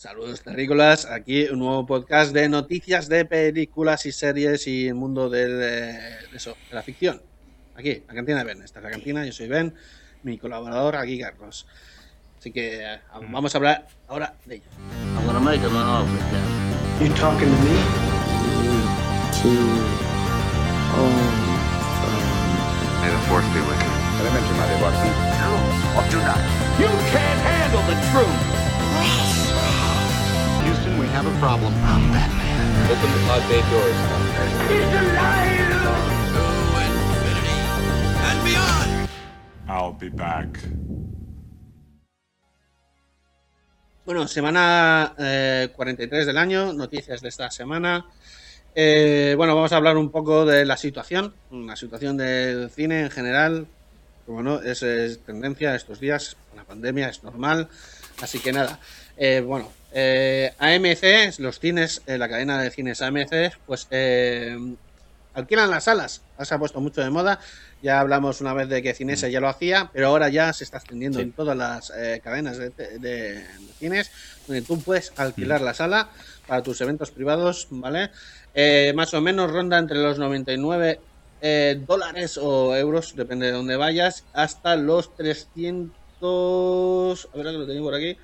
Saludos terrícolas, aquí un nuevo podcast de noticias de películas y series y el mundo del, eh, de, eso, de la ficción. Aquí, la cantina de Ben. Esta es la cantina, yo soy Ben, mi colaborador aquí Carlos. Así que eh, vamos a hablar ahora de ello. I'm gonna make him an offer, Captain. You talking to me? May the force be with you. Elemente algo aquí. Or do not. You can't handle the truth. Have a problem. I'm Batman. Open the pod bay doors. He's alive! I'll be back. Bueno, semana eh, 43 del año, noticias de esta semana. Eh, bueno, vamos a hablar un poco de la situación, la situación del cine en general. Como no, es, es tendencia estos días, la pandemia es normal. Así que nada, eh, bueno, eh, AMC, los cines, eh, la cadena de cines AMC, pues eh, alquilan las salas. Se ha puesto mucho de moda. Ya hablamos una vez de que Cinese ya lo hacía, pero ahora ya se está extendiendo Sí. en todas las eh, cadenas de, de- de cines, donde tú puedes alquilar la sala para tus eventos privados, ¿vale? Más o menos ronda entre los 99 eh, dólares o euros, depende de dónde vayas, hasta los 300... A ver que lo tengo por aquí.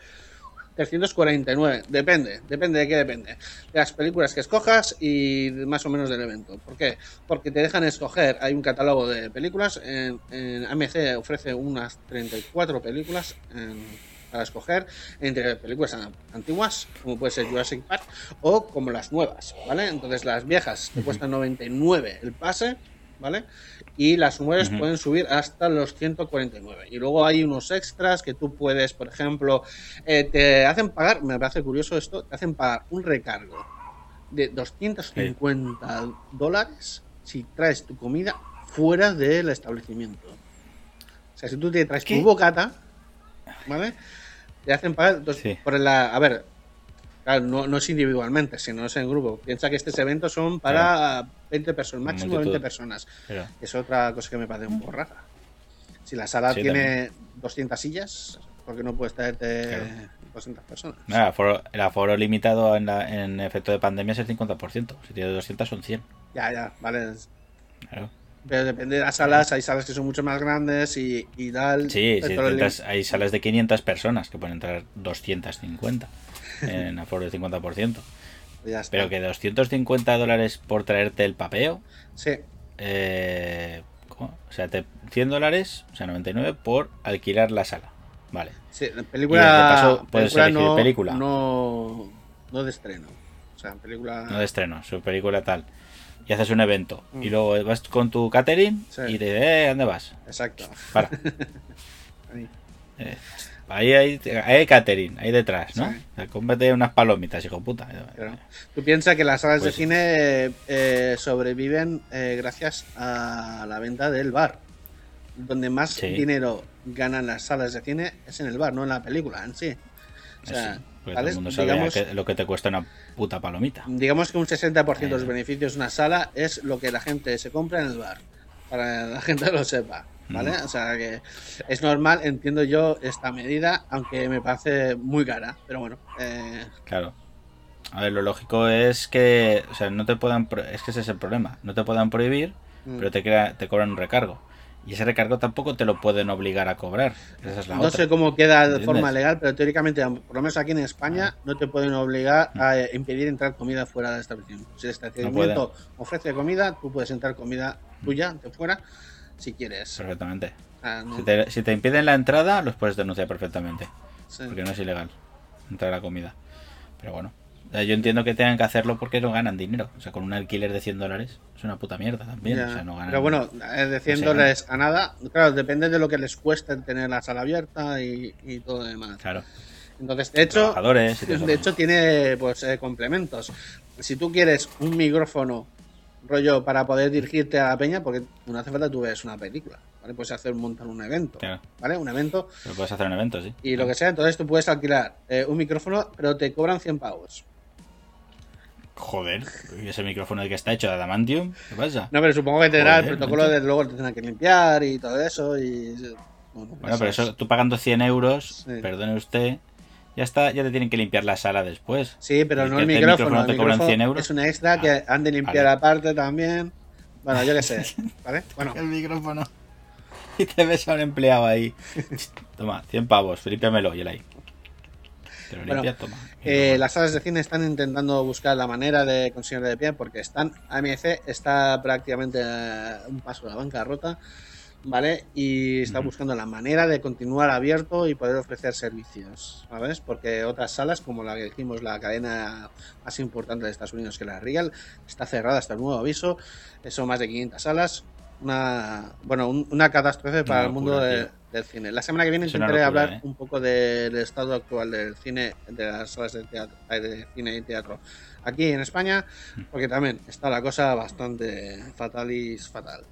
349, depende, depende de qué depende. De las películas que escojas y más o menos del evento. ¿Por qué? Porque te dejan escoger, hay un catálogo de películas, en, en AMC ofrece unas 34 películas en- para escoger, entre películas an- antiguas, como puede ser Jurassic Park, o como las nuevas, ¿vale? Entonces las viejas te cuestan 99 el pase, ¿vale? Y las Ujú. pueden subir hasta los 149. Y luego hay unos extras que tú puedes, por ejemplo, eh, te hacen pagar, me parece curioso esto, te hacen pagar un recargo de 250 dólares si traes tu comida fuera del establecimiento. O sea, si tú te traes ¿Qué? tu bocata, ¿vale? Te hacen pagar Sí. por la... A ver, claro, no, no es individualmente, sino es en grupo. Piensa que estos eventos son para 20 personas, máximo Multitud. 20 personas. Es otra cosa que me parece un poco rara. Si la sala Sí, tiene 200 sillas, ¿por qué no puedes traerte Claro. 200 personas? el aforo, el aforo limitado en, la- en efecto de pandemia es el 50%. Si tienes 200 son 100. Ya, ya, vale. Claro. Pero depende de las salas, hay salas que son mucho más grandes y, y tal. Sí, entras- hay salas de 500 personas que pueden entrar 250 en aforo del 50%. ya está. Pero que 250 dólares por traerte el papeo, Sí, eh, ¿cómo? o sea, te, 100 dólares, o sea, 99 por alquilar la sala. Vale. sí, la Y película. de paso puedes película elegir no, película. No, no de estreno. O sea, película. No de estreno, su película tal. Y haces un evento. Mm. Y luego vas con tu catering Sí. y te dice, eh, ¿dónde vas? Exacto. Para. Ahí. Eh, ahí hay, ahí hay catering, ahí detrás, ¿no? Sí. O sea, cómprate unas palomitas, hijo puta. Claro. Tú piensas que las salas Pues- de cine eh, sobreviven eh, gracias a la venta del bar. Donde más Sí. dinero ganan las salas de cine es en el bar, no en la película en sí. O sea, Sí, todo el mundo sabe digamos, que- lo que te cuesta una puta palomita. digamos que un 60% de los Eh. beneficios de una sala es lo que la gente se compra en el bar. Para que la gente lo sepa. ¿Vale? Mm. O sea que es normal, entiendo yo esta medida, aunque me parece muy cara. Pero bueno, eh, Claro. A ver, lo lógico es que, o sea, no te puedan, pro- es que ese es el problema, no te puedan prohibir, mm. pero te, crea- te cobran un recargo. Y ese recargo tampoco te lo pueden obligar a cobrar. Esa es la No otra. sé cómo queda de forma legal, pero teóricamente, por lo menos aquí en España, Ah. no te pueden obligar Mm. a eh, impedir entrar comida fuera del establecimiento. Si el establecimiento ofrece comida, tú puedes entrar comida tuya de fuera si quieres. Perfectamente. Ah, no- Si te, si te impiden la entrada, los puedes denunciar perfectamente. sí. Porque no es ilegal entrar a la comida. Pero bueno, sea, yo entiendo que tengan que hacerlo porque no ganan dinero. O sea, con un alquiler de 100 dólares es una puta mierda también. Ya. O sea, no ganan. Pero bueno, eh, de 100 no sé, dólares a nada, claro, depende de lo que les cueste tener la sala abierta y, y todo lo demás. Claro. Entonces, de hecho, de hecho tiene pues eh, complementos. Si tú quieres un micrófono rollo para poder dirigirte a la peña, porque no hace falta tú veas una película, ¿vale? Puedes hacer montar un evento, Claro. ¿vale? Un evento Pero puedes hacer un evento, sí. y lo que sea, entonces tú puedes alquilar eh, un micrófono, pero te cobran 100 pavos. Joder, ¿y ese micrófono de que está hecho de adamantium? ¿Qué pasa? No, pero supongo que tendrá el protocolo de luego te tendrán que limpiar y todo eso y... Bueno, Bueno, pero eso, tú pagando 100 euros, Sí. perdone usted, Ya está, ya te tienen que limpiar la sala después. Sí, pero no el te- micrófono. te el cobran micrófono 100 euros. Es un extra que han de limpiar vale. aparte también. Bueno, yo qué sé. ¿Vale? Bueno, El micrófono. Y te ves a un empleado ahí. Toma, 100 pavos, límpiamelo. Y él ahí. Te lo Bueno, limpia, toma. eh, las salas de cine están intentando buscar la manera de conseguir de pie porque están. AMC está prácticamente a un paso de la bancarrota. ¿Vale? Y está buscando la manera de continuar abierto y poder ofrecer servicios, ¿sabes? Porque otras salas, como la que dijimos, la cadena más importante de Estados Unidos que la Real, está cerrada hasta el nuevo aviso. Son más de 500 salas. Una, bueno, un- una catástrofe para Una el mundo de- del cine. La semana que viene Es intentaré locura, hablar ¿eh? un poco del estado actual del cine, de las salas de, teatro, eh, de cine y teatro aquí en España, Mm. porque también está la cosa bastante fatalis fatal.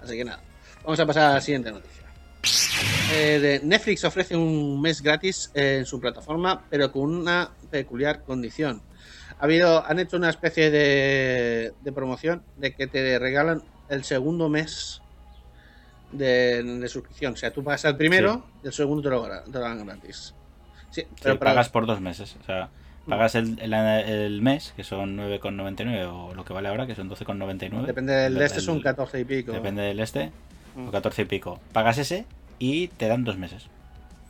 Así que nada, vamos a pasar a la siguiente noticia. Eh, de Netflix ofrece un mes gratis en su plataforma, pero con una peculiar condición. Ha habido, han hecho una especie de, de promoción de que te regalan el segundo mes de, de suscripción. O sea, tú pagas el primero y el segundo te lo, gra- te lo dan gratis. Sí, Sí, pero para- pagas por dos meses. O sea, pagas el, el, el mes, que son 9,99, o lo que vale ahora, que son 12,99. depende del de este, son 14 y pico. Depende del este, Mm. o 14 y pico. Pagas ese y te dan dos meses.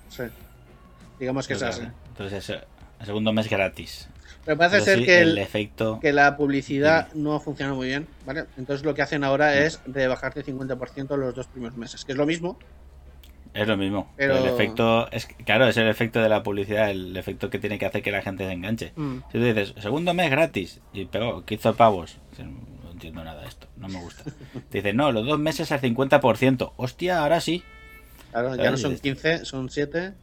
Sí. Digamos que es así. Entonces, el segundo mes gratis. Pero parece ser sí, que el, el, efecto. que la publicidad no ha funcionado muy bien, ¿vale? Entonces lo que hacen ahora es rebajarte 50% los dos primeros meses, que es lo mismo. Es lo mismo. Pero- Pero el efecto. es Claro, es el efecto de la publicidad, el efecto que tiene que hacer que la gente se enganche. Mm. Si tú dices, segundo mes gratis, y pegó 15 pavos. Entiendo nada de esto, no me gusta. Te dicen, no, los dos meses al 50%. Hostia, ahora sí. Claro, ya no son 15, son 7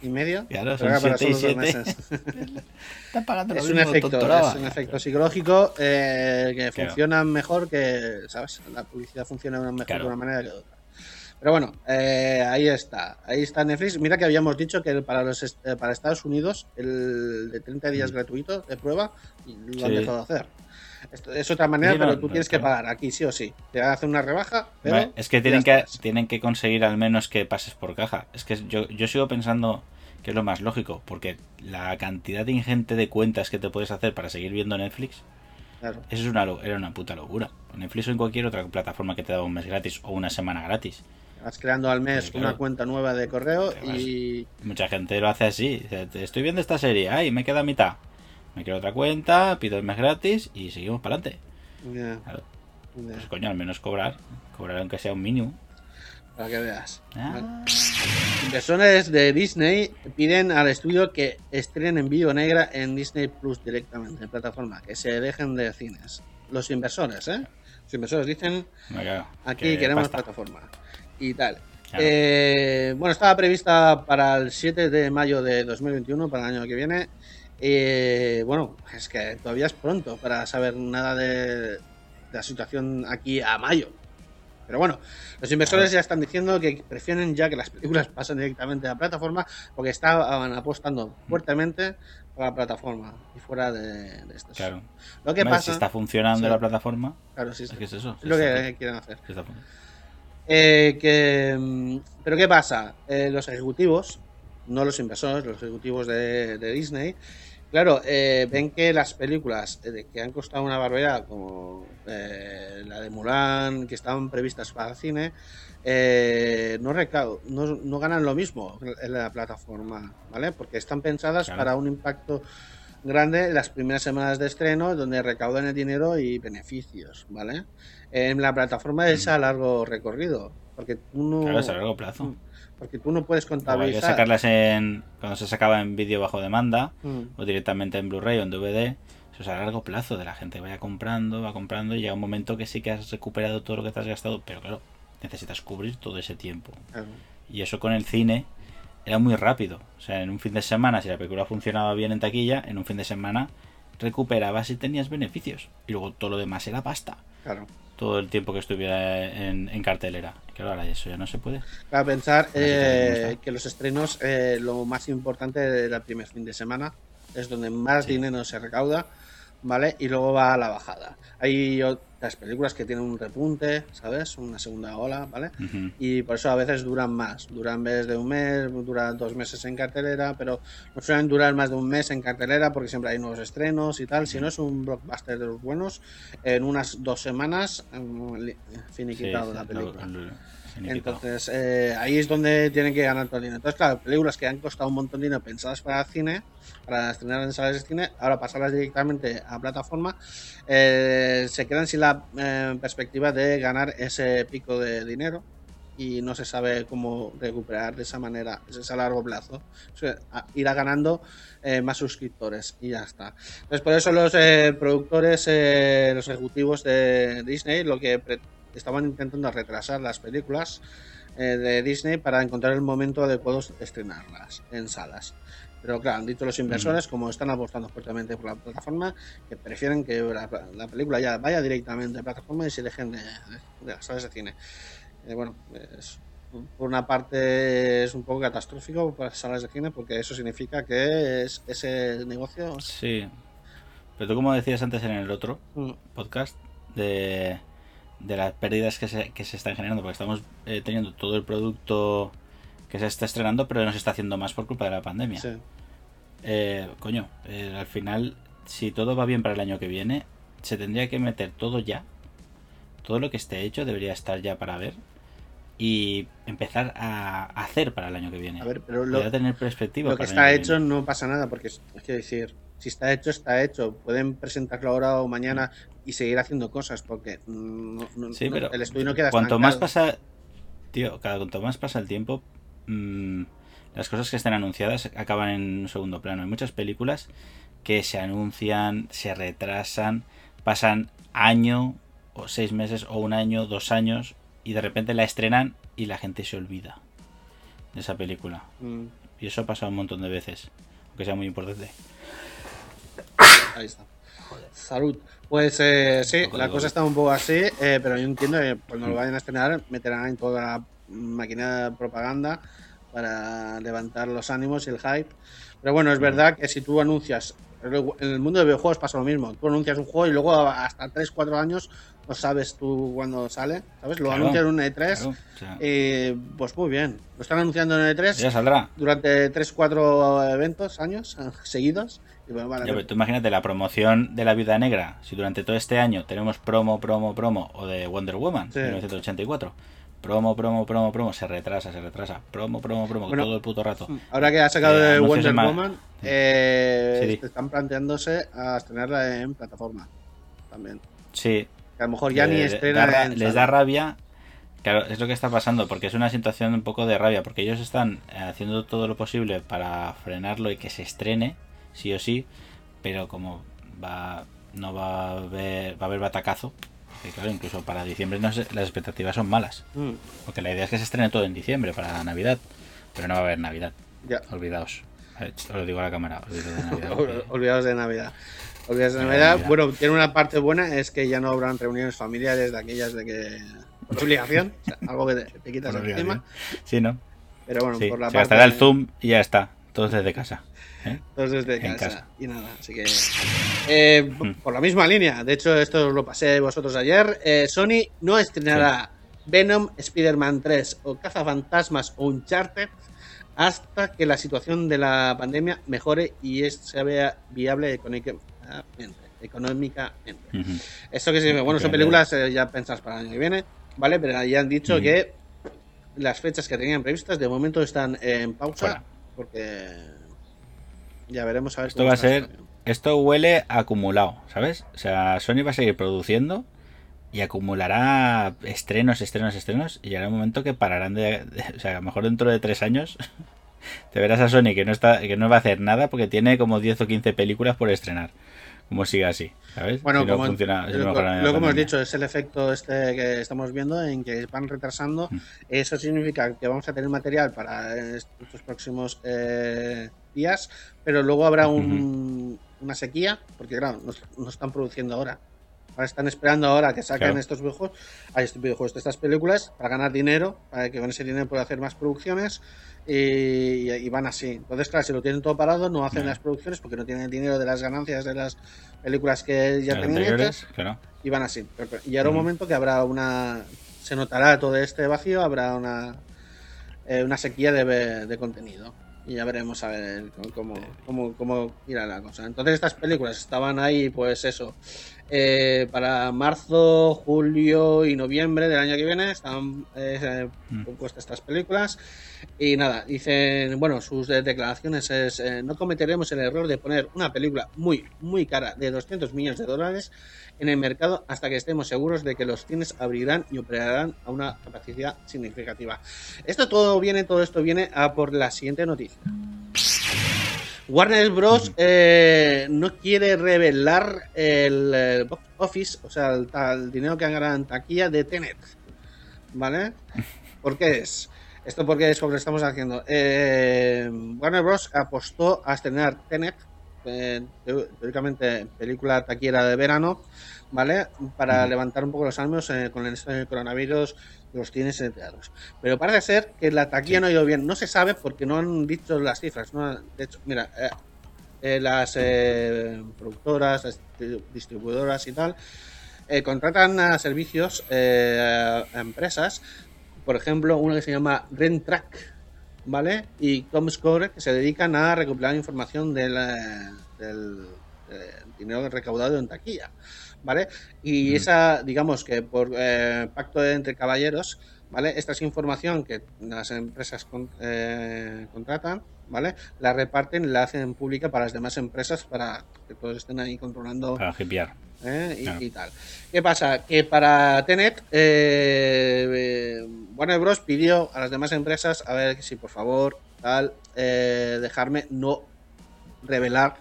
y medio. Claro, son ahora para 7 y solo dos 7. meses. Están pagando es un mismo, efecto, tontoraba. es un efecto psicológico eh, que Claro. funciona mejor que, ¿sabes? La publicidad funciona mejor Claro. de una manera que de otra. Pero bueno, eh, ahí está, ahí está Netflix. Mira que habíamos dicho que para los eh, para Estados Unidos el de 30 días Mm. gratuito de prueba lo han Sí. dejado de hacer. Esto es otra manera, Sí, no, pero tú no, tienes que pagar aquí sí o sí. Te van a hacer una rebaja, pero es que tienen que, estás. tienen que conseguir al menos que pases por caja. Es que yo, yo sigo pensando que es lo más lógico, porque la cantidad ingente de cuentas que te puedes hacer para seguir viendo Netflix, Claro. eso es una, era una puta locura. Netflix o en cualquier otra plataforma que te da un mes gratis o una semana gratis. Vas creando al mes claro. una cuenta nueva de correo y Mucha gente lo hace así. dice, "Te Estoy viendo esta serie, ay, me queda mitad. Me quiero otra cuenta, pido el mes gratis y seguimos para adelante. Claro, pues coño, al menos cobrar. Cobrar aunque sea un mínimo. para que veas. Ah, Inversores de Disney piden al estudio que estrenen en vídeo negra en Disney Plus directamente en plataforma, que se dejen de cines. Los inversores, ¿eh? Los inversores dicen aquí Que queremos pasta. plataforma y tal. Claro. Eh, bueno, estaba prevista para el 7 de mayo de 2021, para el año que viene. Eh, bueno, es que todavía es pronto para saber nada de, de la situación aquí a mayo. Pero bueno, los inversores ya están diciendo que prefieren ya que las películas pasen directamente a la plataforma porque estaban apostando fuertemente por la plataforma y fuera de, de estos. Claro. Lo que Hombre, pasa, Si está funcionando Sí. la plataforma, claro, sí, es sí, que es eso. es lo que quieren hacer. está Eh, que, mm, pero ¿qué pasa? Eh, los ejecutivos, no los inversores, los ejecutivos de, de Disney, claro, eh, ven que las películas eh, que han costado una barbaridad, como eh, la de Mulan, que estaban previstas para el cine, eh, no, recau- no, no ganan lo mismo en la plataforma, ¿vale? Porque están pensadas Claro. para un impacto grande en las primeras semanas de estreno, donde recaudan el dinero y beneficios, ¿vale? En la plataforma es a largo recorrido, porque tú no, Claro, es a largo plazo. porque tú no puedes Como hay que contabilizar. sacarlas en. Cuando se sacaba en vídeo bajo demanda, Mm, o directamente en Blu-ray o en DVD, eso es a largo plazo de la gente. Vaya comprando, va comprando y llega un momento que sí que has recuperado todo lo que te has gastado, pero claro, necesitas cubrir todo ese tiempo. claro. Y eso con el cine era muy rápido. O sea, en un fin de semana, si la película funcionaba bien en taquilla, en un fin de semana recuperabas y tenías beneficios. Y luego todo lo demás era pasta. Claro. Todo el tiempo que estuviera en, en cartelera. Claro, ahora eso ya no se puede. Para pensar eh, que los estrenos, eh, lo más importante era el primer fin de semana, es donde más Sí. dinero se recauda, ¿vale? Y luego va a la bajada. Hay otras películas que tienen un repunte, ¿sabes? Una segunda ola, ¿vale? Y por eso a veces duran más. Duran vez de un mes, duran dos meses en cartelera, pero no suelen durar más de un mes en cartelera porque siempre hay nuevos estrenos y tal. Si no es un blockbuster de los buenos, en unas dos semanas mm, finiquitado Sí, la película. Entonces, eh, ahí es donde tienen que ganar todo el dinero. Entonces, claro, películas que han costado un montón de dinero pensadas para cine, para estrenar en salas de cine, ahora pasarlas directamente a plataforma, eh, se quedan sin la eh, perspectiva de ganar ese pico de dinero y no se sabe cómo recuperar de esa manera, es a largo plazo. O sea, irá ganando eh, más suscriptores y ya está. Entonces, por eso los eh, productores, eh, los ejecutivos de Disney, lo que pre- estaban intentando retrasar las películas eh, de Disney para encontrar el momento adecuado de estrenarlas en salas. Pero claro, han dicho los inversores, como están apostando fuertemente por la plataforma, que prefieren que la, la película ya vaya directamente a plataforma y se dejen de, de las salas de cine. Eh, bueno, es- por una parte es un poco catastrófico para las salas de cine porque eso significa que es, ese negocio Sí. Pero tú como decías antes en el otro mm, podcast de, de las pérdidas que se, que se están generando, porque estamos eh, teniendo todo el producto que se está estrenando, pero no se está haciendo más por culpa de la pandemia. sí. Eh, coño, eh, al final, si todo va bien para el año que viene, se tendría que meter todo ya. Todo lo que esté hecho debería estar ya para ver. Y empezar a hacer para el año que viene. A ver, pero lo, tener perspectiva. Lo que está hecho no pasa nada, porque es es que decir, si está hecho, está hecho. Pueden presentarlo ahora o mañana y seguir haciendo cosas, porque mm, no- no- Sí, no- pero el estudio no queda cuanto más pasa, tío, cada cuanto más pasa el tiempo, mm, las cosas que estén anunciadas acaban en un segundo plano. Hay muchas películas que se anuncian, se retrasan, pasan año o seis meses o un año, dos años y de repente la estrenan y la gente se olvida de esa película. Mm, Y eso ha pasado un montón de veces, aunque sea muy importante. Ahí está. Salud. Pues eh, sí, la cosa está un poco así, eh, pero yo entiendo que cuando lo vayan a estrenar meterán en toda la máquina de propaganda para levantar los ánimos y el hype. Pero bueno, es verdad que si tú anuncias, en el mundo de videojuegos pasa lo mismo, tú anuncias un juego y luego hasta 3-4 años no sabes tú cuándo sale, ¿sabes? Lo Claro, anuncian en un E3 Claro, y pues muy bien, lo están anunciando en E3 ya saldrá. durante 3-4 eventos, años eh, seguidos. Y bueno, vale, Ya, pero tú imagínate la promoción de la Viuda Negra. Si durante todo este año tenemos promo, promo, promo, o de Wonder Woman, Sí. 1984, promo, promo, promo, promo, se retrasa, se retrasa, promo, promo, promo, Bueno, todo el puto rato. Ahora que ha sacado Eh, de Wonder Woman, Sí. eh, Sí, están planteándose a estrenarla en plataforma también. Sí, a lo mejor ya ni da estrena en les da rabia. Claro, es lo que está pasando, porque es una situación un poco de rabia, porque ellos están eh, haciendo todo lo posible para frenarlo y que se estrene, sí o sí, pero como va no va a haber, va a haber batacazo, que claro, incluso para diciembre no sé, las expectativas son malas. Mm, Porque la idea es que se estrene todo en diciembre para Navidad. Pero no va a haber Navidad. ya. Olvidaos. Os lo digo a la cámara. olvidaos de Navidad, Ol- porque- Olvidados de Navidad. Olvidados de. Navidad. Bueno, tiene una parte buena, es que ya no habrán reuniones familiares de aquellas de que... Por obligación, o sea, algo que te, te quitas encima. Sí, ¿no? Pero bueno, Sí. por la Se parte... el Zoom y ya está. Todos desde casa. ¿eh? Todos desde casa. casa. Y nada, así que. eh, Hmm. Por la misma línea, de hecho, esto os lo pasé vosotros ayer. eh, Sony no estrenará Venom, Spider-Man 3 o Cazafantasmas o Uncharted hasta que la situación de la pandemia mejore y es, se vea viable económicamente. Económicamente. Ujú. Esto que significa, bueno, son películas eh, ya pensadas para el año que viene, ¿vale? Pero ya han dicho que las fechas que tenían previstas de momento están en pausa Fuera. porque ya veremos a ver Esto va a ser. esto. Esto huele acumulado, ¿sabes? O sea, Sony va a seguir produciendo y acumulará estrenos, estrenos, estrenos. Y llegará un momento que pararán de. de- o sea, a lo mejor dentro de tres años te verás a Sony que no, está, que no va a hacer nada porque tiene como 10 o 15 películas por estrenar. Como siga así, ¿sabes? Bueno, Si no como funciona, si no lo, que hemos dicho es el efecto este que estamos viendo en que van retrasando. Mm. Eso significa que vamos a tener material para estos próximos eh, días, pero luego habrá un- una sequía, porque claro, no están produciendo ahora. Están esperando ahora que saquen Claro. estos videojuegos, hay estos videojuegos, estas películas, para ganar dinero, para que con ese dinero puedan hacer más producciones y, y van así. Entonces, claro, si lo tienen todo parado, no hacen Vale. las producciones porque no tienen el dinero de las ganancias de las películas que ya tenían hechas claro. y van así. Y ahora un Ujú. momento que habrá una. Se notará todo este vacío, habrá una. eh, una sequía de, de contenido. Y ya veremos a ver cómo, cómo, cómo irá la cosa. Entonces, estas películas estaban ahí, pues eso. Eh, para marzo, julio y noviembre del año que viene estaban eh, Mm. puestas estas películas. Y nada, dicen, bueno, sus de- declaraciones es, eh, no cometeremos el error de poner una película muy, muy cara de 200 millones de dólares en el mercado hasta que estemos seguros de que los cines abrirán y operarán a una capacidad significativa. Esto todo viene, todo esto viene a por la siguiente noticia. Warner Bros. eh, no quiere revelar el, eh, box office, o sea, el, dinero que han ganado en taquilla de Tenet. ¿Vale? ¿Por qué es? Esto porque es lo que estamos haciendo. Eh, Warner Bros. apostó a estrenar Tenet, eh, teóricamente película taquillera de verano, ¿vale? Para levantar un poco los ánimos con el coronavirus los y teatros. Pero parece ser que la taquilla no ha ido bien. No se sabe porque no han dicho las cifras. ¿no? De hecho, mira, eh, eh, las eh, productoras, las distri- distribuidoras y tal, eh, contratan a servicios eh, a- empresas, por ejemplo, una que se llama Rentrack, ¿vale? Y Comscore, que se dedican a recopilar información del, del, eh, dinero recaudado en taquilla, ¿vale? Y Mm. esa, digamos que por eh, pacto entre caballeros, ¿vale? Esta es información que las empresas con- eh, contratan, ¿vale? La reparten, la hacen pública para las demás empresas para que todos estén ahí controlando Para hipear. ¿eh? y, Claro. y tal. ¿Qué pasa? Que para Tenet, eh, eh, Warner Bros. pidió a las demás empresas a ver si por favor, tal, eh, dejarme no revelar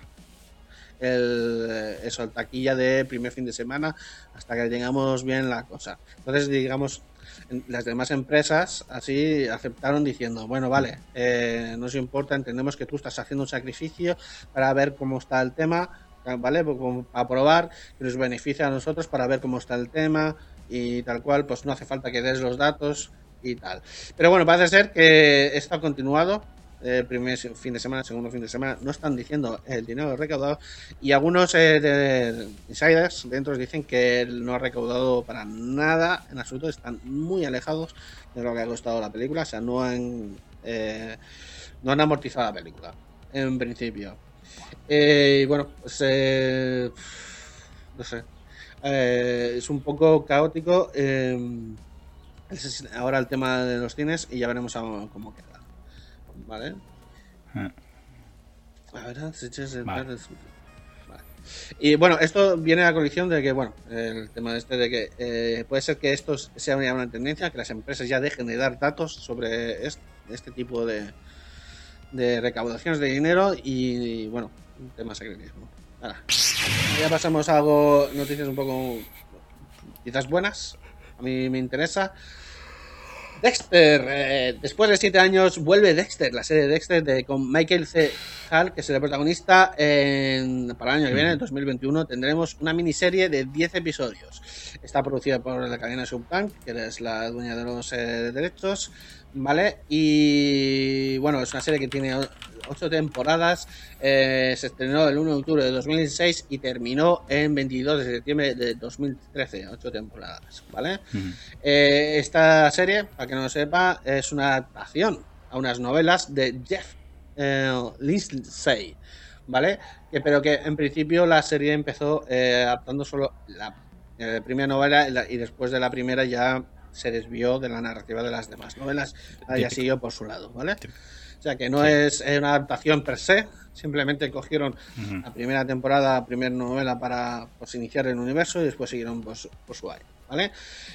el, eh, eso, taquilla de primer fin de semana hasta que tengamos bien la cosa. Entonces, digamos, las demás empresas así aceptaron diciendo, bueno, vale, eh, no nos importa, entendemos que tú estás haciendo un sacrificio para ver cómo está el tema, ¿vale? Pues Para probar, que nos beneficia a nosotros para ver cómo está el tema y tal cual, pues no hace falta que des los datos y tal. Pero bueno, parece ser que esto ha continuado. Eh, primer fin de semana, segundo fin de semana, no están diciendo el dinero recaudado y algunos eh, de- insiders dentro dicen que no ha recaudado para nada en absoluto, están muy alejados de lo que ha costado la película, o sea, no han, eh, no han amortizado la película en principio. Y bueno, pues no sé, es un poco caótico. ese es ahora el tema de los cines y ya veremos cómo queda. ¿Vale? Ah. A ver, si echas el Vale. de-. Y bueno, esto viene a colisión de que, bueno, el tema este de que eh, puede ser que esto sea una, tendencia, que las empresas ya dejen de dar datos sobre est- este, tipo de, de recaudaciones de dinero y, bueno, un tema de secretismo. Ahora, ya pasamos a algo, noticias un poco quizás buenas. A mí me interesa. Dexter, eh, después de siete años vuelve Dexter, la serie de Dexter de, con Michael C. Hall, que es el protagonista. En, para el año que viene, en 2021, tendremos una miniserie de 10 episodios. Está producida por la cadena Subtank, que es la dueña de los eh, derechos, ¿vale? Y bueno, es una serie que tiene ocho temporadas. eh, se estrenó el 1 de octubre de 2006 y terminó en 22 de septiembre de 2013. Ocho temporadas, ¿vale? Eh, esta serie, para que no lo sepa, es una adaptación a unas novelas de Jeff eh, Lindsay, ¿vale? Que, pero que en principio la serie empezó adaptando solo la primera novela y, después de la primera ya se desvió de la narrativa de las demás novelas, ah, ya Típico. siguió por su lado, ¿vale? Típico. O sea que no Sí. es una adaptación per se, simplemente cogieron Ujú. la primera temporada, la primera novela para pues, iniciar el universo y después siguieron pues, por su aire, ¿vale?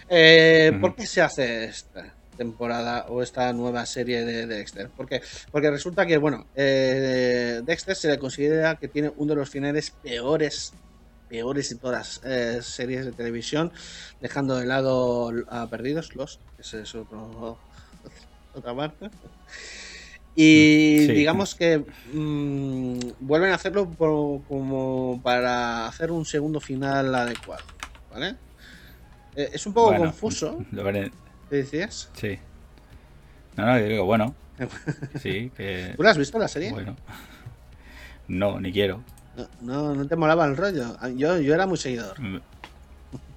Eh, ¿Por Ujú. qué se hace esta temporada o esta nueva serie de Dexter? Porque, porque resulta que, bueno, eh, Dexter se le considera que tiene uno de los finales peores peores de todas las eh, series de televisión, dejando de lado a Perdidos, los, ese es otro, otra parte. Y Sí. digamos que mm, vuelven a hacerlo por- como para hacer un segundo final adecuado. ¿vale? Eh, es un poco Bueno, confuso, lo veré. ¿qué decías? Sí. No, no, yo digo, bueno. Sí, que. ¿Tú la has visto la serie? Bueno. No, ni quiero. No, no, no te molaba el rollo. Ah, Yo, yo era muy seguidor. Mm.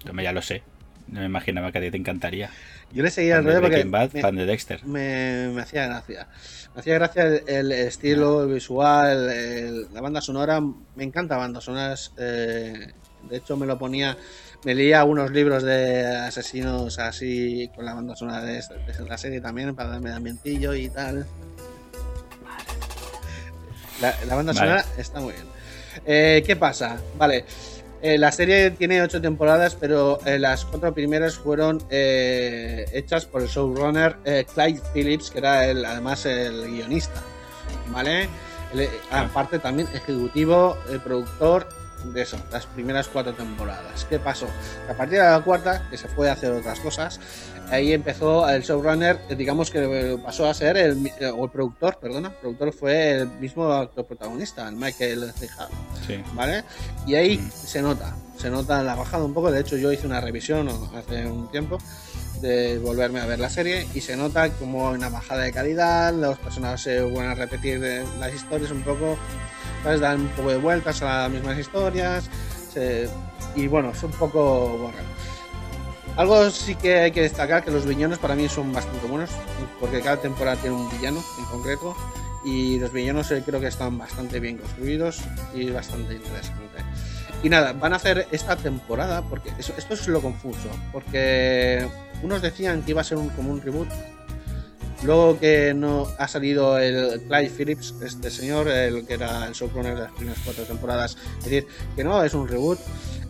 Yo me- ya lo sé. No me imaginaba que a ti te encantaría. Yo le seguía el rollo porque Bad, me, fan de Dexter. me- me hacía gracia. Me hacía gracia el, el estilo, el visual, el- la banda sonora. Me encanta bandas sonoras. eh, de hecho, me lo ponía, me leía unos libros de asesinos así con la banda sonora de, la serie también para darme ambientillo y tal. La, la banda Vale. sonora está muy bien. Eh, ¿Qué pasa? Vale. Eh, la serie tiene ocho temporadas, pero eh, las cuatro primeras fueron eh, hechas por el showrunner Clyde Phillips, que era el, además el guionista. ¿Vale? El, aparte también ejecutivo, productor de eso, las primeras cuatro temporadas. ¿Qué pasó? Que a partir de la cuarta, que se a hacer otras cosas, ahí empezó el showrunner, eh, digamos que eh, pasó a ser el, eh, o el productor, perdona, el productor fue el mismo actor protagonista, el Michael C. Sí. ¿vale? Y ahí Mm. se nota, se nota la bajada un poco, de hecho yo hice una revisión hace un tiempo de volverme a ver la serie y se nota como hay una bajada de calidad, los personajes se vuelven a repetir las historias un poco, ¿sabes? Dan un poco de vueltas a las mismas historias se- y bueno, es un poco borrado. Algo sí que hay que destacar que los villanos para mí son bastante buenos, porque cada temporada tiene un villano en concreto y los villanos eh, creo que están bastante bien construidos y bastante interesante. Y nada, van a hacer esta temporada, porque eso- esto es lo confuso, porque unos decían que iba a ser un, como un reboot, luego que no ha salido el Clyde Phillips, este señor, el que era el showrunner de las primeras cuatro temporadas, es decir, que no es un reboot,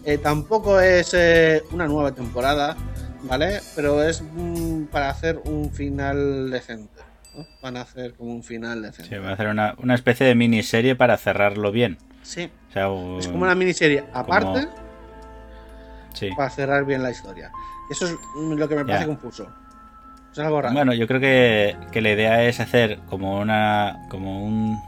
eh, tampoco es eh, una nueva temporada, ¿vale? Pero es mm, para hacer un final decente. ¿no? Van a hacer como un final decente. Sí, va a hacer una, una especie de miniserie para cerrarlo bien. Sí, O sea, o- es como una miniserie aparte Sí. para cerrar bien la historia. Eso es lo que me parece confuso. Es algo raro. Bueno, yo creo que, que la idea es hacer como una. como un.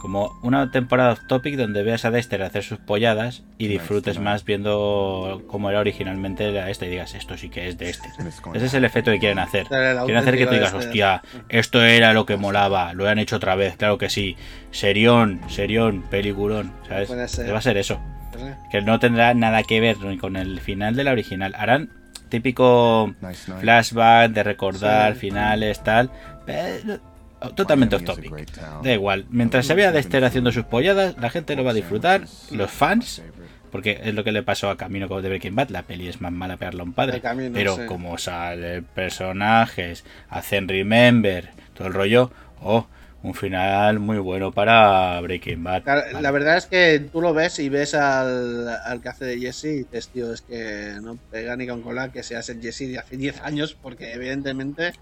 Como una temporada off topic donde veas a Dexter hacer sus polladas y disfrutes más viendo cómo era originalmente la esta y digas esto sí que es Dexter. Ese es el efecto que quieren hacer. Quieren hacer que tú digas, hostia, esto era lo que molaba, lo han hecho otra vez, claro que sí. Serión, serión, peliculón, ¿sabes? Puede ser. Va a ser eso. Que no tendrá nada que ver ni con el final de la original. Harán típico flashback de recordar Sí. finales, tal. pero totalmente off topic. Da igual. Mientras se vea Dexter haciendo sus polladas, la gente lo va a disfrutar. Los fans, porque es lo que le pasó a Camino de Breaking Bad. La peli es más mala pegarle a un padre. Camino, pero sí. como sale personajes, hacen remember, todo el rollo. Oh, un final muy bueno para Breaking Bad. Vale. La verdad es que tú lo ves y ves al, al que hace de Jesse y dices, tío, es que no pega ni con cola que seas el Jesse de hace 10 años, porque evidentemente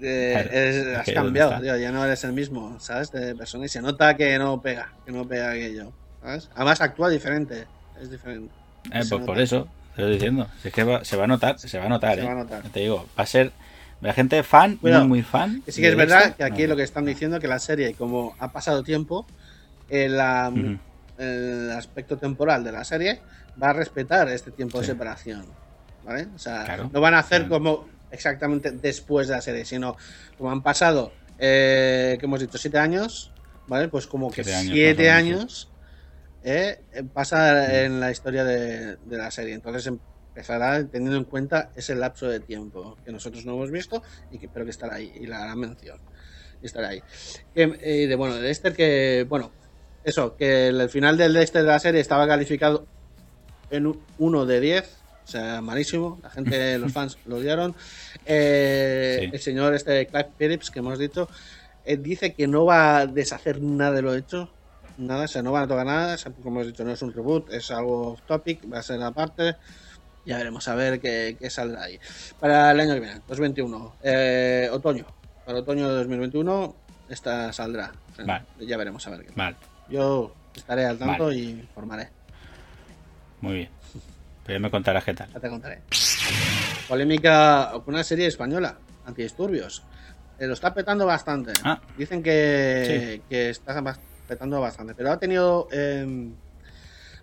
eh, Claro, es- es has que ¿dónde cambiado, tío, ya no eres el mismo, ¿sabes? De persona y se nota que no pega, que no pega aquello, ¿sabes? Además actúa diferente, es diferente. Eh, pues por eso, te lo estoy diciendo. Si es que va- se va a notar, se va a notar, Se eh. va a notar. Te digo, va a ser. La gente fan, muy, muy fan. Sí que es verdad que aquí no. lo que están diciendo que la serie, como ha pasado tiempo, el, el aspecto temporal de la serie va a respetar este tiempo de separación. ¿Vale? O sea, Claro. no van a hacer Mm. como exactamente después de la serie, sino como han pasado, eh, que hemos dicho, siete años, ¿vale? Pues como que Siete años, siete años eh, pasa en la historia de, de la serie. Entonces empezará teniendo en cuenta ese lapso de tiempo que nosotros no hemos visto y que pero que estará ahí y la hará mención y estará ahí Que, eh, de bueno de Dexter que bueno eso que el, final del Dexter de la serie estaba calificado en un 1 de 10 o sea malísimo la gente los fans lo odiaron Eh, Sí. el señor este Clive Phillips que hemos dicho eh, dice que no va a deshacer nada de lo hecho nada, o sea, no van a tocar nada, o sea, como hemos dicho, no es un reboot, es algo off topic, va a ser aparte. Ya veremos a ver qué, qué saldrá ahí. Para el año que viene, 2021, eh, otoño. Para otoño de 2021, esta saldrá. O sea, Vale. Ya veremos a ver qué. Vale, Yo estaré al tanto Vale. y informaré. muy bien. Pero ya me contarás qué tal. Ya te contaré. Polémica con una serie española, antidisturbios. Eh, lo está petando bastante. Ah. Dicen que, que está petando bastante. Pero ha tenido eh,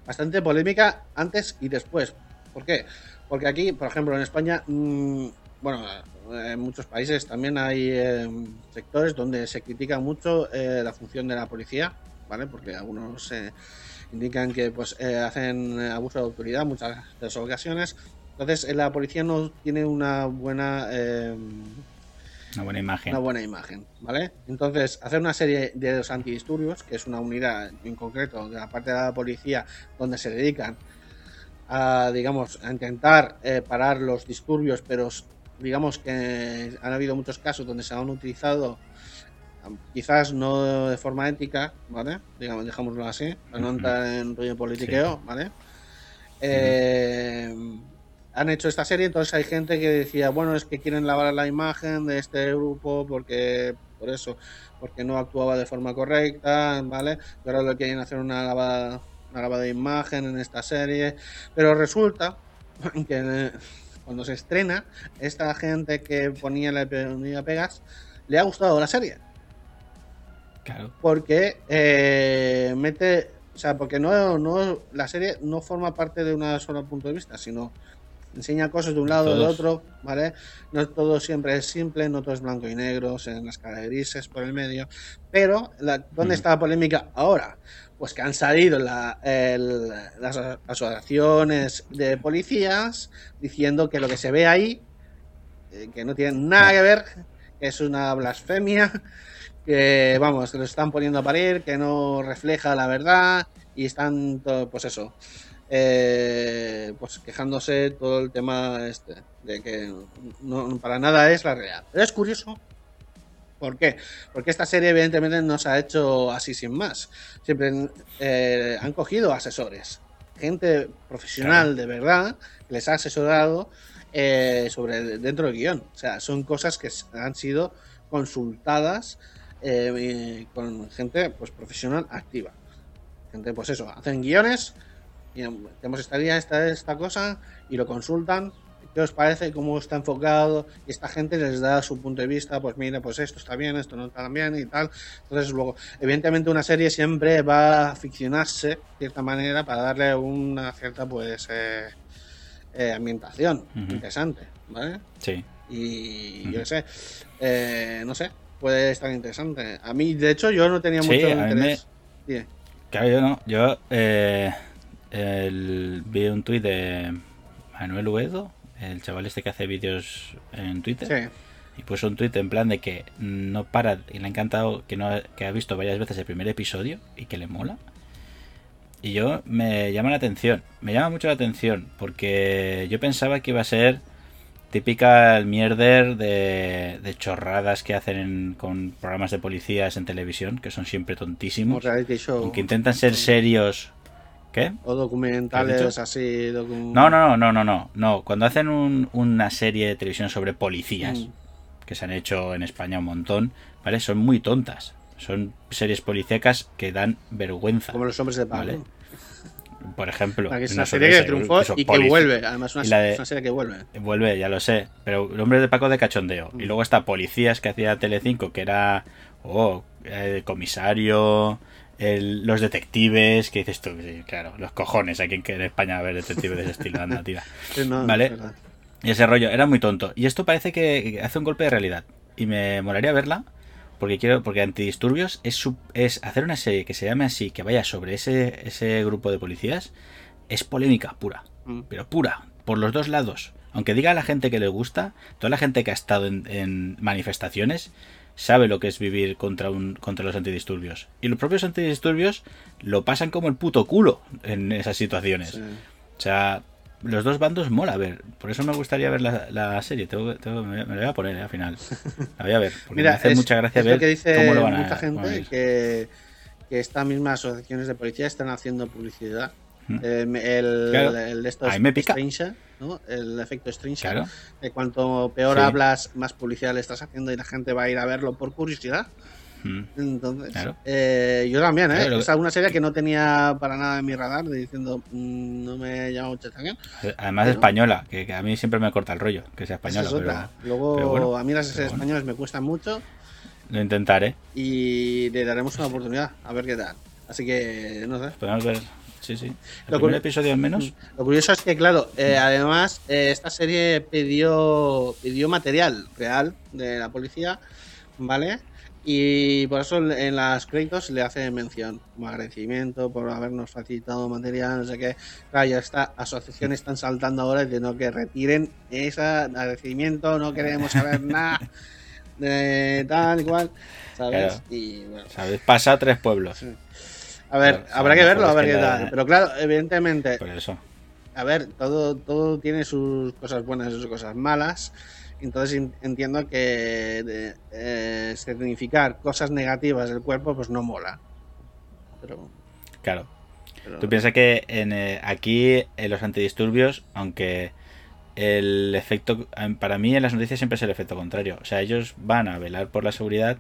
bastante polémica antes y después. ¿Por qué? Porque aquí, por ejemplo, en España, mm, bueno, en muchos países también hay eh, sectores donde se critica mucho eh, la función de la policía, ¿vale? Porque algunos eh, indican que pues eh, hacen abuso de autoridad en muchas de las ocasiones. Entonces, eh, la policía no tiene una buena eh, Una buena imagen. una buena imagen, ¿vale? Entonces, hacer una serie de los antidisturbios, que es una unidad en concreto de la parte de la policía donde se dedican a, digamos, a intentar eh, parar los disturbios, pero digamos que han habido muchos casos donde se han utilizado quizás no de forma ética, ¿vale? Digamos, dejámoslo así, para no entrar en rollo politiqueo, ¿vale? Eh, han hecho esta serie, entonces hay gente que decía, bueno, es que quieren lavar la imagen de este grupo porque por eso, porque no actuaba de forma correcta, ¿vale? Y ahora lo quieren hacer una lavada, una lavada de imagen en esta serie, pero resulta que eh, cuando se estrena, esta gente que ponía la ponía pegas le ha gustado la serie Claro. porque eh, mete, o sea, porque no, no, la serie no forma parte de una sola punto de vista, sino enseña cosas de un lado, Todos. otro, ¿vale? No todo siempre es simple, no todo es blanco y negro, en las caras grises por el medio, pero la, ¿dónde Mm. está la polémica ahora? Pues que han salido la- el- las asociaciones de policías diciendo que lo que se ve ahí, eh, que no tiene nada que ver, que es una blasfemia, que vamos, que lo están poniendo a parir, que no refleja la verdad y están, todo, pues eso, eh, pues quejándose todo el tema este, de que no, para nada es la realidad. Pero es curioso. ¿Por qué? Porque esta serie evidentemente no se ha hecho así sin más. Siempre eh, han cogido asesores, gente profesional de verdad, que les ha asesorado eh, sobre dentro del guion. O sea, son cosas que han sido consultadas eh, con gente pues profesional activa. Gente, pues eso, hacen guiones y tenemos esta idea, esta, esta cosa, y lo consultan. ¿Qué os parece? ¿Cómo está enfocado? Y esta gente les da su punto de vista, pues mira, pues esto está bien, esto no está tan bien y tal. Entonces, luego, evidentemente una serie siempre va a ficcionarse de cierta manera para darle una cierta, pues, eh, eh, ambientación interesante, ¿vale? Sí. Y yo qué sé, eh, no sé, puede estar interesante. A mí, de hecho, yo no tenía Sí, mucho me- interés. Dime. Claro, yo no. Yo eh, el- vi un tuit de Manuel Uedo, el chaval este que hace vídeos en Twitter. Sí. Y puso un tuit en plan de que no para y le ha encantado que no que ha visto varias veces el primer episodio y que le mola. Y yo me llama la atención, me llama mucho la atención porque yo pensaba que iba a ser típica el mierder de, de chorradas que hacen en- con programas de policías en televisión, que son siempre tontísimos, aunque intentan ser serios. ¿Qué? O ¿Qué has documentales así. docu- No, no, no, no, no, no. Cuando hacen un- una serie de televisión sobre policías, Mm. que se han hecho en España un montón, ¿vale? Son muy tontas. Son series policíacas que dan vergüenza. Como los hombres de pago. Vale. Por ejemplo, Para que es una serie que triunfó y que vuelve. Además, una, de- es una serie que vuelve. Vuelve, ya lo sé. Pero el hombre de Paco de cachondeo. Mm. Y luego está Policías que hacía Telecinco, que era. Oh, el comisario. el- los detectives. Que dices tú, Sí, claro, los cojones. Aquí en, España a ver detectives de ese estilo, anda, tira. Sí, no, Vale. es. Y ese rollo era muy tonto. Y esto parece que que hace un golpe de realidad. Y me molaría verla. Porque quiero. Porque Antidisturbios es, su- es hacer una serie que se llame así, que vaya sobre ese, ese grupo de policías. Es polémica pura. Mm. Pero pura. Por los dos lados. Aunque diga a la gente que le gusta, toda la gente que ha estado en, en manifestaciones sabe lo que es vivir contra un contra los antidisturbios. Y los propios antidisturbios lo pasan como el puto culo en esas situaciones. Sí. O sea, los dos bandos mola ver. Por eso me gustaría ver la, la serie. Tengo- tengo- me, la voy a poner eh, al final. La voy a ver. Porque Mira, me hace es, mucha gracia es ver lo que dice cómo lo van a mucha gente que, que estas mismas asociaciones de policía están haciendo publicidad. Mm. Eh, el, Claro. el de estos Ahí me pica. Stranger, ¿no? El efecto Stranger. Claro. Cuanto peor Sí. hablas, más publicidad le estás haciendo y la gente va a ir a verlo por curiosidad. Mm. Entonces, Claro. eh, yo también, ¿eh? Claro, Es alguna serie que no tenía para nada en mi radar, diciendo, mm, no me llama mucha atención. Además Pero- española, que, que a mí siempre me corta el rollo, que sea española. es otra. Pero Luego, pero bueno, a mí las series bueno. españolas me cuestan mucho lo intentaré. y le daremos una oportunidad, a ver qué tal. Así que, no sé. Podemos ver. Sí, sí. El Lo primer episodio al menos. Lo curioso es que, claro, eh, además, eh, esta serie pidió, pidió material real de la policía, ¿vale? Y por eso en las créditos le hace mención como agradecimiento por habernos facilitado material, no sé qué. Claro, ya esta asociación están saltando ahora diciendo que retiren ese agradecimiento, no queremos saber nada de tal y cual, ¿sabes? Claro. Y bueno, ¿Sabes? Pasa tres pueblos. Sí. a ver, Claro, habrá a que lo verlo, a ver qué la- tal. Pero claro, evidentemente, Por eso. a ver, todo, todo tiene sus cosas buenas y sus cosas malas. Entonces en- entiendo que eh, significar cosas negativas del cuerpo pues no mola. Pero, Claro. pero- Tú piensas que en, eh, aquí en los antidisturbios, aunque el efecto, para mí en las noticias siempre es el efecto contrario. O sea, ellos van a velar por la seguridad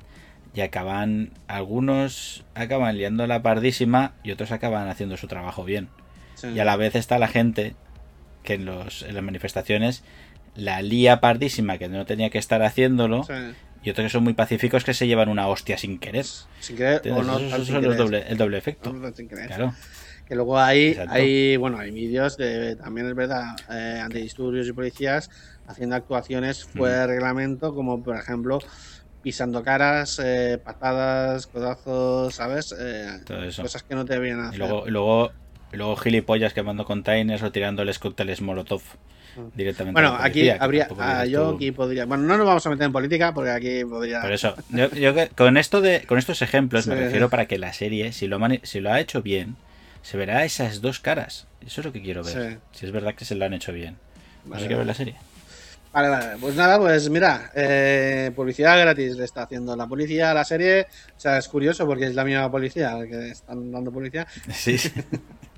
y acaban, algunos acaban liando la pardísima y otros acaban haciendo su trabajo bien. sí. Y a la vez está la gente que en, los, en las manifestaciones la lía pardísima que no tenía que estar haciéndolo Sí. y otros que son muy pacíficos que se llevan una hostia sin querer. Sin querer o no Eso- eso sin querer. doble, el doble efecto. No sin querer. Claro. Que luego hay, Exacto. hay bueno, hay vídeos de, también es verdad, eh, antidisturbios y policías haciendo actuaciones fuera de reglamento, como por ejemplo pisando caras, eh, patadas, codazos, ¿sabes? Eh, Todo eso. Cosas que no te debían Y hacer. luego, y luego, y luego gilipollas quemando containers o tirándoles cócteles molotov directamente. a Bueno, aquí habría, ah, yo tú- aquí podría, bueno, no nos vamos a meter en política porque aquí podría. Por eso, yo, con esto de, con estos ejemplos me refiero para que la serie, si lo, mani- si lo ha hecho bien, se verá esas dos caras. Eso es lo que quiero ver. Sí. Si es verdad que se lo han hecho bien. No Vale, ver vale. la serie. Vale, vale, pues nada, pues mira, eh, publicidad gratis le está haciendo la policía a la serie. O sea, es curioso porque es la misma policía que están dando publicidad. Sí, sí.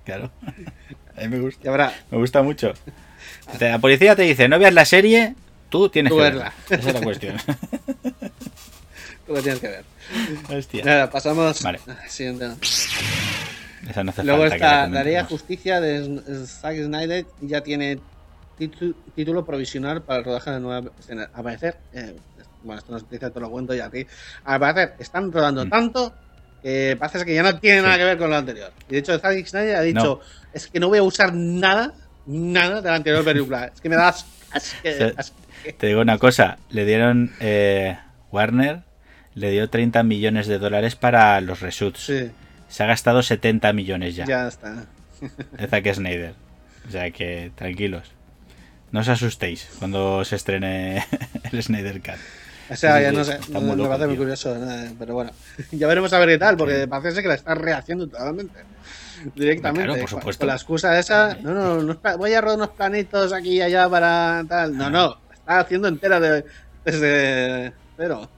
claro. A mí me gusta. Habrá, Me gusta mucho. Dice, La policía te dice, no veas la serie, tú tienes Tú que verla. verla. Esa es la cuestión. tú lo tienes que ver. Hostia. Nada, pasamos Vale. al siguiente. Esa no hace Luego falta está la la. Justicia de Zack Snyder ya tiene título provisional para el rodaje de nueva escena. Al parecer, eh, bueno, esto no es noticia, te lo cuento ya a ti. Al parecer, están rodando Mm. tanto que parece que ya no tiene nada que ver con lo anterior. Y de hecho, Zack Snyder ha dicho: es que no voy a usar nada, nada de la anterior película. es que me das asque, Sí. asque. Te digo una cosa, le dieron eh, Warner le dio 30 millones de dólares para los reshoots. Sí, Se ha gastado 70 millones ya, ya está. de Zack Snyder. O sea que tranquilos. No os asustéis cuando se estrene el Snyder Cut. O sea, ya no sé, me parece muy curioso, eh, pero bueno, ya veremos a ver qué tal, porque parece ser que la está rehaciendo totalmente, directamente, Claro, por supuesto. con la excusa esa, no, no, pla- voy a rodar unos planitos aquí y allá para tal, no, no, la está haciendo entera de- desde cero.